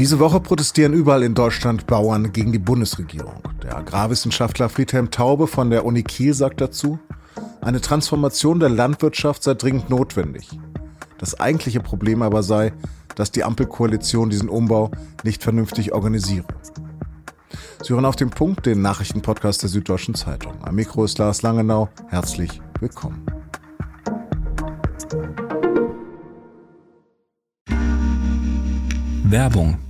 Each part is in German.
Diese Woche protestieren überall in Deutschland Bauern gegen die Bundesregierung. Der Agrarwissenschaftler Friedhelm Taube von der Uni Kiel sagt dazu, eine Transformation der Landwirtschaft sei dringend notwendig. Das eigentliche Problem aber sei, dass die Ampelkoalition diesen Umbau nicht vernünftig organisiere. Sie hören auf den Punkt den Nachrichtenpodcast der Süddeutschen Zeitung. Am Mikro ist Lars Langenau. Herzlich willkommen. Werbung.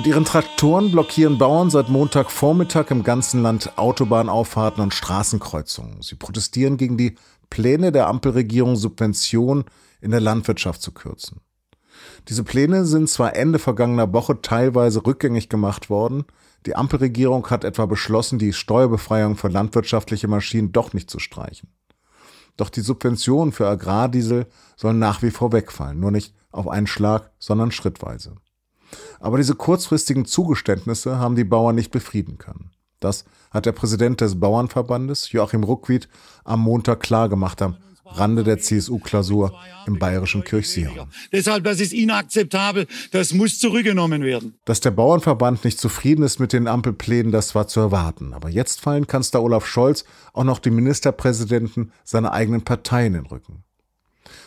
Mit ihren Traktoren blockieren Bauern seit Montagvormittag im ganzen Land Autobahnauffahrten und Straßenkreuzungen. Sie protestieren gegen die Pläne der Ampelregierung, Subventionen in der Landwirtschaft zu kürzen. Diese Pläne sind zwar Ende vergangener Woche teilweise rückgängig gemacht worden, die Ampelregierung hat etwa beschlossen, die Steuerbefreiung für landwirtschaftliche Maschinen doch nicht zu streichen. Doch die Subventionen für Agrardiesel sollen nach wie vor wegfallen, nur nicht auf einen Schlag, sondern schrittweise. Aber diese kurzfristigen Zugeständnisse haben die Bauern nicht befrieden können. Das hat der Präsident des Bauernverbandes, Joachim Ruckwied, am Montag klargemacht am Rande der CSU-Klausur im bayerischen Kirchseehaus. Deshalb, das ist inakzeptabel, das muss zurückgenommen werden. Dass der Bauernverband nicht zufrieden ist mit den Ampelplänen, das war zu erwarten. Aber jetzt fallen Kanzler Olaf Scholz auch noch die Ministerpräsidenten seiner eigenen Partei in den Rücken.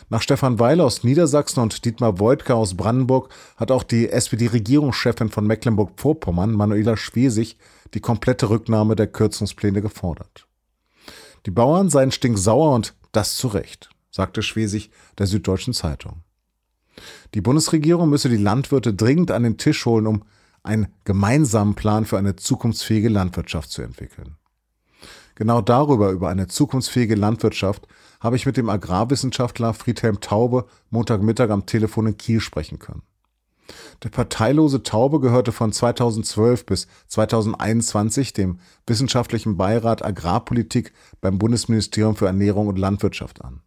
Nach Stefan Weil aus Niedersachsen und Dietmar Woidke aus Brandenburg hat auch die SPD-Regierungschefin von Mecklenburg-Vorpommern, Manuela Schwesig, die komplette Rücknahme der Kürzungspläne gefordert. Die Bauern seien stinksauer und das zu Recht, sagte Schwesig der Süddeutschen Zeitung. Die Bundesregierung müsse die Landwirte dringend an den Tisch holen, um einen gemeinsamen Plan für eine zukunftsfähige Landwirtschaft zu entwickeln. Genau darüber, über eine zukunftsfähige Landwirtschaft, habe ich mit dem Agrarwissenschaftler Friedhelm Taube Montagmittag am Telefon in Kiel sprechen können. Der parteilose Taube gehörte von 2012 bis 2021 dem Wissenschaftlichen Beirat Agrarpolitik beim Bundesministerium für Ernährung und Landwirtschaft an.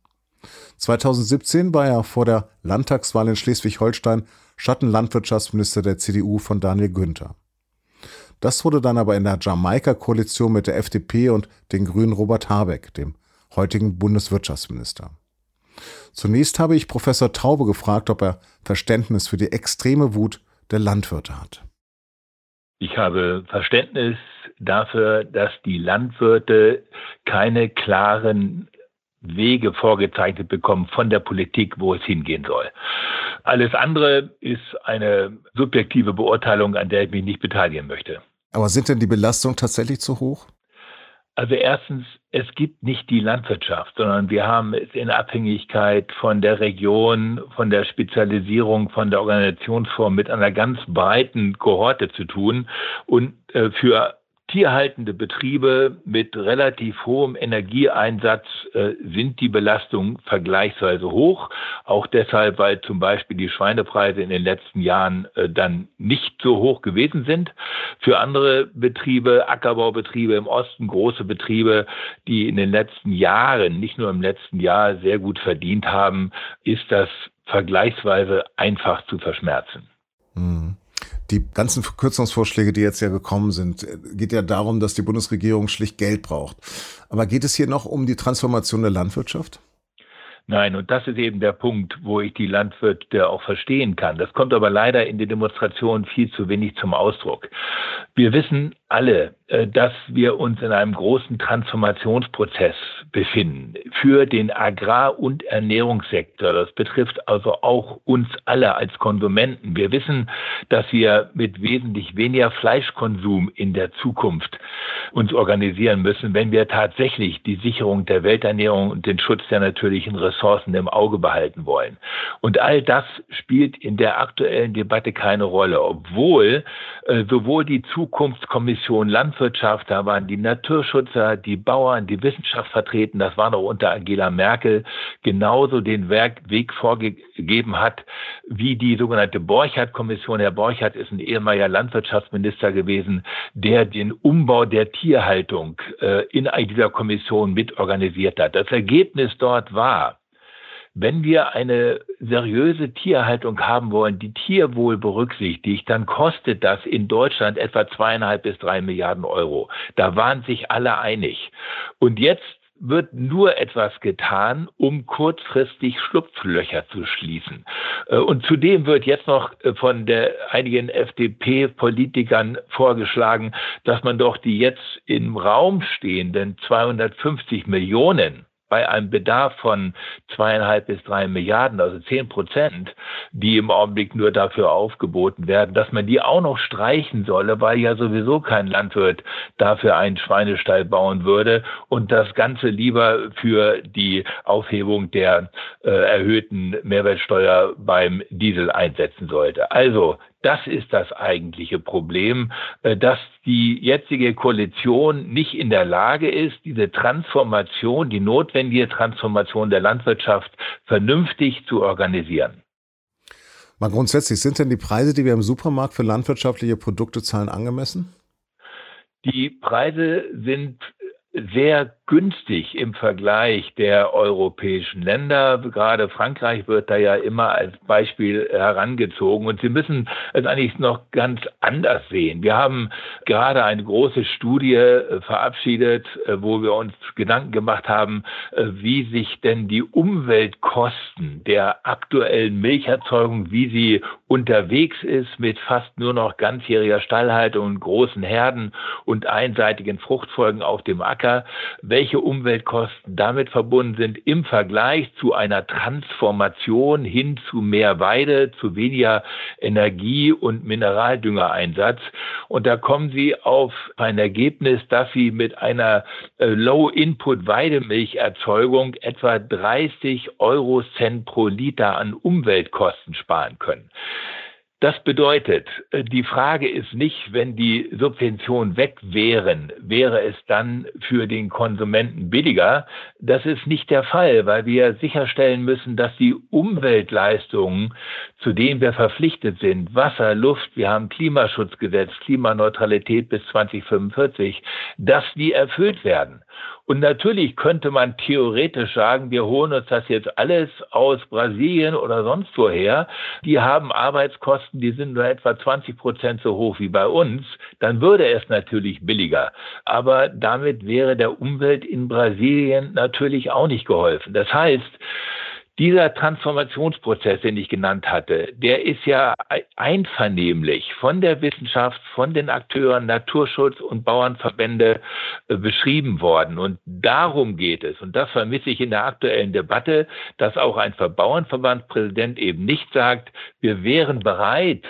2017 war er vor der Landtagswahl in Schleswig-Holstein Schattenlandwirtschaftsminister der CDU von Daniel Günther. Das wurde dann aber in der Jamaika-Koalition mit der FDP und den Grünen Robert Habeck, dem heutigen Bundeswirtschaftsminister. Zunächst habe ich Professor Taube gefragt, ob er Verständnis für die extreme Wut der Landwirte hat. Ich habe Verständnis dafür, dass die Landwirte keine klaren Wege vorgezeichnet bekommen von der Politik, wo es hingehen soll. Alles andere ist eine subjektive Beurteilung, an der ich mich nicht beteiligen möchte. Aber sind denn die Belastungen tatsächlich zu hoch? Also erstens, es gibt nicht die Landwirtschaft, sondern wir haben es in Abhängigkeit von der Region, von der Spezialisierung, von der Organisationsform mit einer ganz breiten Kohorte zu tun. Und äh, für tierhaltende Betriebe mit relativ hohem Energieeinsatz äh, sind die Belastungen vergleichsweise hoch. Auch deshalb, weil zum Beispiel die Schweinepreise in den letzten Jahren äh, dann nicht so hoch gewesen sind. Für andere Betriebe, Ackerbaubetriebe im Osten, große Betriebe, die in den letzten Jahren, nicht nur im letzten Jahr, sehr gut verdient haben, ist das vergleichsweise einfach zu verschmerzen. Mhm. Die ganzen Verkürzungsvorschläge, die jetzt ja gekommen sind, geht ja darum, dass die Bundesregierung schlicht Geld braucht. Aber geht es hier noch um die Transformation der Landwirtschaft? Nein, und das ist eben der Punkt, wo ich die Landwirte auch verstehen kann. Das kommt aber leider in den Demonstrationen viel zu wenig zum Ausdruck. Wir wissen alle, dass wir uns in einem großen Transformationsprozess befinden für den Agrar- und Ernährungssektor. Das betrifft also auch uns alle als Konsumenten. Wir wissen, dass wir mit wesentlich weniger Fleischkonsum in der Zukunft uns organisieren müssen, wenn wir tatsächlich die Sicherung der Welternährung und den Schutz der natürlichen Ressourcen im Auge behalten wollen. Und all das spielt in der aktuellen Debatte keine Rolle, obwohl äh, sowohl die Zukunftskommission Land Landwirtschaft, da waren die Naturschützer, die Bauern, die Wissenschaft vertreten. Das war noch unter Angela Merkel genauso den Weg vorgegeben hat, wie die sogenannte Borchardt-Kommission. Herr Borchardt ist ein ehemaliger Landwirtschaftsminister gewesen, der den Umbau der Tierhaltung äh, in dieser Kommission mitorganisiert hat. Das Ergebnis dort war, wenn wir eine seriöse Tierhaltung haben wollen, die Tierwohl berücksichtigt, dann kostet das in Deutschland etwa zweieinhalb bis drei Milliarden Euro. Da waren sich alle einig. Und jetzt wird nur etwas getan, um kurzfristig Schlupflöcher zu schließen. Äh, und zudem wird jetzt noch äh, von der, einigen FDP-Politikern vorgeschlagen, dass man doch die jetzt im Raum stehenden 250 Millionen bei einem Bedarf von zweieinhalb bis drei Milliarden, also zehn Prozent, die im Augenblick nur dafür aufgeboten werden, dass man die auch noch streichen solle, weil ja sowieso kein Landwirt dafür einen Schweinestall bauen würde und das Ganze lieber für die Aufhebung der äh, erhöhten Mehrwertsteuer beim Diesel einsetzen sollte. Also das ist das eigentliche Problem, äh, dass die jetzige Koalition nicht in der Lage ist, diese Transformation, die notwendige Transformation der Landwirtschaft vernünftig zu organisieren. Mal grundsätzlich, sind denn die Preise, die wir im Supermarkt für landwirtschaftliche Produkte zahlen, angemessen? Die Preise sind sehr günstig im Vergleich der europäischen Länder. Gerade Frankreich wird da ja immer als Beispiel herangezogen. Und Sie müssen es eigentlich noch ganz anders sehen. Wir haben gerade eine große Studie äh, verabschiedet, äh, wo wir uns Gedanken gemacht haben, äh, wie sich denn die Umweltkosten der aktuellen Milcherzeugung, wie sie unterwegs ist mit fast nur noch ganzjähriger Stallhaltung und großen Herden und einseitigen Fruchtfolgen auf dem Acker, welche Umweltkosten damit verbunden sind im Vergleich zu einer Transformation hin zu mehr Weide, zu weniger Energie- und Mineraldüngereinsatz. Und da kommen Sie auf ein Ergebnis, dass Sie mit einer äh, Low-Input-Weidemilcherzeugung etwa 30 Euro Cent pro Liter an Umweltkosten sparen können. Das bedeutet, äh, die Frage ist nicht, wenn die Subventionen weg wären, wäre es dann für den Konsumenten billiger. Das ist nicht der Fall, weil wir sicherstellen müssen, dass die Umweltleistungen, zu denen wir verpflichtet sind, Wasser, Luft, wir haben Klimaschutzgesetz, Klimaneutralität bis 2045, dass die erfüllt werden. Und natürlich könnte man theoretisch sagen, wir holen uns das jetzt alles aus Brasilien oder sonst woher. Die haben Arbeitskosten, die sind nur etwa 20 Prozent so hoch wie bei uns. Dann würde es natürlich billiger. Aber damit wäre der Umwelt in Brasilien natürlich auch nicht geholfen. Das heißt, dieser Transformationsprozess, den ich genannt hatte, der ist ja einvernehmlich von der Wissenschaft, von den Akteuren Naturschutz und Bauernverbände äh, beschrieben worden. Und darum geht es. Und das vermisse ich in der aktuellen Debatte, dass auch ein Bauernverbandspräsident eben nicht sagt, wir wären bereit,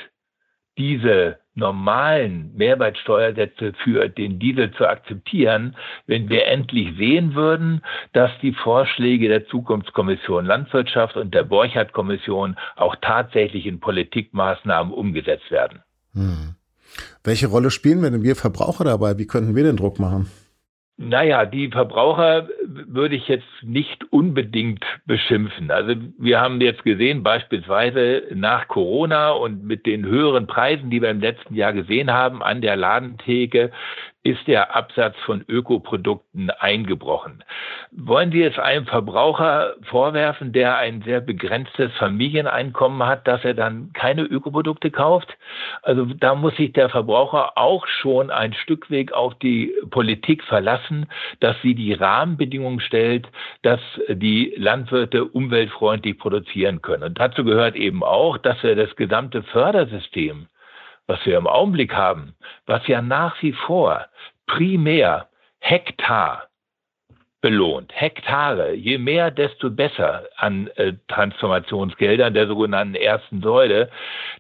diese normalen Mehrwertsteuersätze für den Diesel zu akzeptieren, wenn wir endlich sehen würden, dass die Vorschläge der Zukunftskommission Landwirtschaft und der Borchardt-Kommission auch tatsächlich in Politikmaßnahmen umgesetzt werden. Hm. Welche Rolle spielen wir denn wir Verbraucher dabei? Wie könnten wir den Druck machen? Naja, die Verbraucher würde ich jetzt nicht unbedingt beschimpfen. Also wir haben jetzt gesehen, beispielsweise nach Corona und mit den höheren Preisen, die wir im letzten Jahr gesehen haben an der Ladentheke, ist der Absatz von Ökoprodukten eingebrochen. Wollen Sie es einem Verbraucher vorwerfen, der ein sehr begrenztes Familieneinkommen hat, dass er dann keine Ökoprodukte kauft? Also da muss sich der Verbraucher auch schon ein Stück Weg auf die Politik verlassen, dass sie die Rahmenbedingungen stellt, dass die Landwirte umweltfreundlich produzieren können. Und dazu gehört eben auch, dass wir das gesamte Fördersystem was wir im Augenblick haben, was ja nach wie vor primär Hektar belohnt. Hektare, je mehr, desto besser an äh, Transformationsgeldern der sogenannten ersten Säule,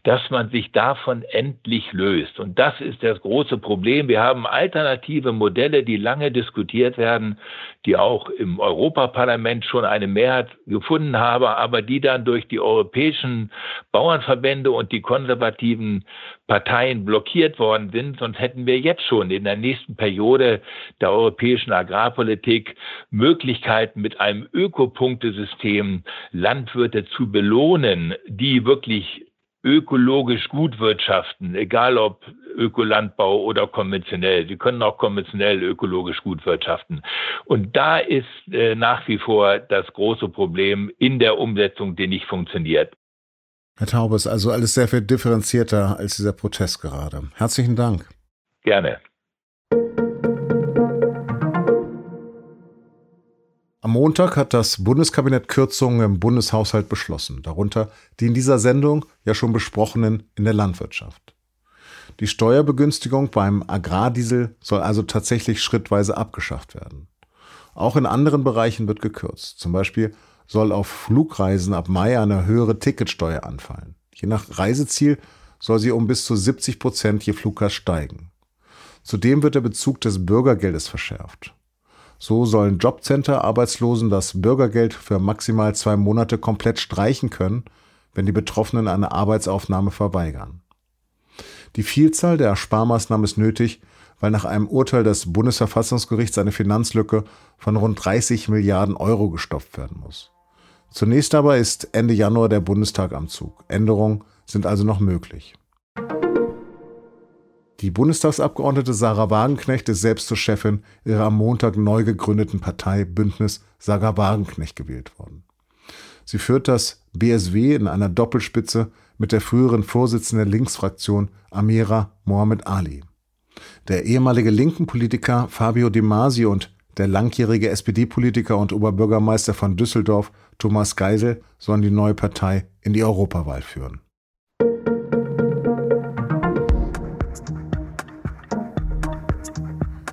dass man sich davon endlich löst. Und das ist das große Problem. Wir haben alternative Modelle, die lange diskutiert werden, die auch im Europaparlament schon eine Mehrheit gefunden haben, aber die dann durch die europäischen Bauernverbände und die konservativen Parteien blockiert worden sind. Sonst hätten wir jetzt schon in der nächsten Periode der europäischen Agrarpolitik Möglichkeiten mit einem Ökopunktesystem Landwirte zu belohnen, die wirklich ökologisch gut wirtschaften, egal ob Ökolandbau oder konventionell. Sie können auch konventionell ökologisch gut wirtschaften. Und da ist äh, nach wie vor das große Problem in der Umsetzung, die nicht funktioniert. Herr Taubes, also alles sehr viel differenzierter als dieser Protest gerade. Herzlichen Dank. Gerne. Am Montag hat das Bundeskabinett Kürzungen im Bundeshaushalt beschlossen, darunter die in dieser Sendung ja schon besprochenen in der Landwirtschaft. Die Steuerbegünstigung beim Agrardiesel soll also tatsächlich schrittweise abgeschafft werden. Auch in anderen Bereichen wird gekürzt. Zum Beispiel soll auf Flugreisen ab Mai eine höhere Ticketsteuer anfallen. Je nach Reiseziel soll sie um bis zu 70 Prozent je Fluggast steigen. Zudem wird der Bezug des Bürgergeldes verschärft. So sollen Jobcenter Arbeitslosen das Bürgergeld für maximal zwei Monate komplett streichen können, wenn die Betroffenen eine Arbeitsaufnahme verweigern. Die Vielzahl der Sparmaßnahmen ist nötig, weil nach einem Urteil des Bundesverfassungsgerichts eine Finanzlücke von rund 30 Milliarden Euro gestopft werden muss. Zunächst aber ist Ende Januar der Bundestag am Zug. Änderungen sind also noch möglich. Die Bundestagsabgeordnete Sarah Wagenknecht ist selbst zur Chefin ihrer am Montag neu gegründeten Partei Bündnis Sarah Wagenknecht gewählt worden. Sie führt das BSW in einer Doppelspitze mit der früheren Vorsitzenden der Linksfraktion Amira Mohamed Ali. Der ehemalige linken Politiker Fabio De Masi und der langjährige SPD-Politiker und Oberbürgermeister von Düsseldorf Thomas Geisel sollen die neue Partei in die Europawahl führen.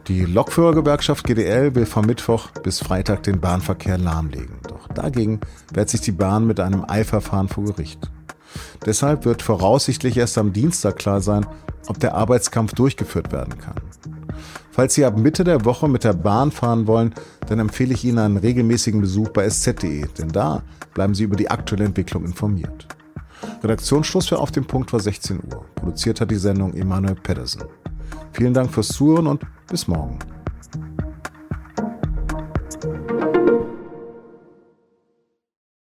Die Lokführergewerkschaft GDL will vom Mittwoch bis Freitag den Bahnverkehr lahmlegen. Doch dagegen wehrt sich die Bahn mit einem Eilverfahren vor Gericht. Deshalb wird voraussichtlich erst am Dienstag klar sein, ob der Arbeitskampf durchgeführt werden kann. Falls Sie ab Mitte der Woche mit der Bahn fahren wollen, dann empfehle ich Ihnen einen regelmäßigen Besuch bei sz.de, denn da bleiben Sie über die aktuelle Entwicklung informiert. Redaktionsschluss für Auf dem Punkt war 16 Uhr. Produziert hat die Sendung Emanuel Pedersen. Vielen Dank fürs Zuhören und bis morgen.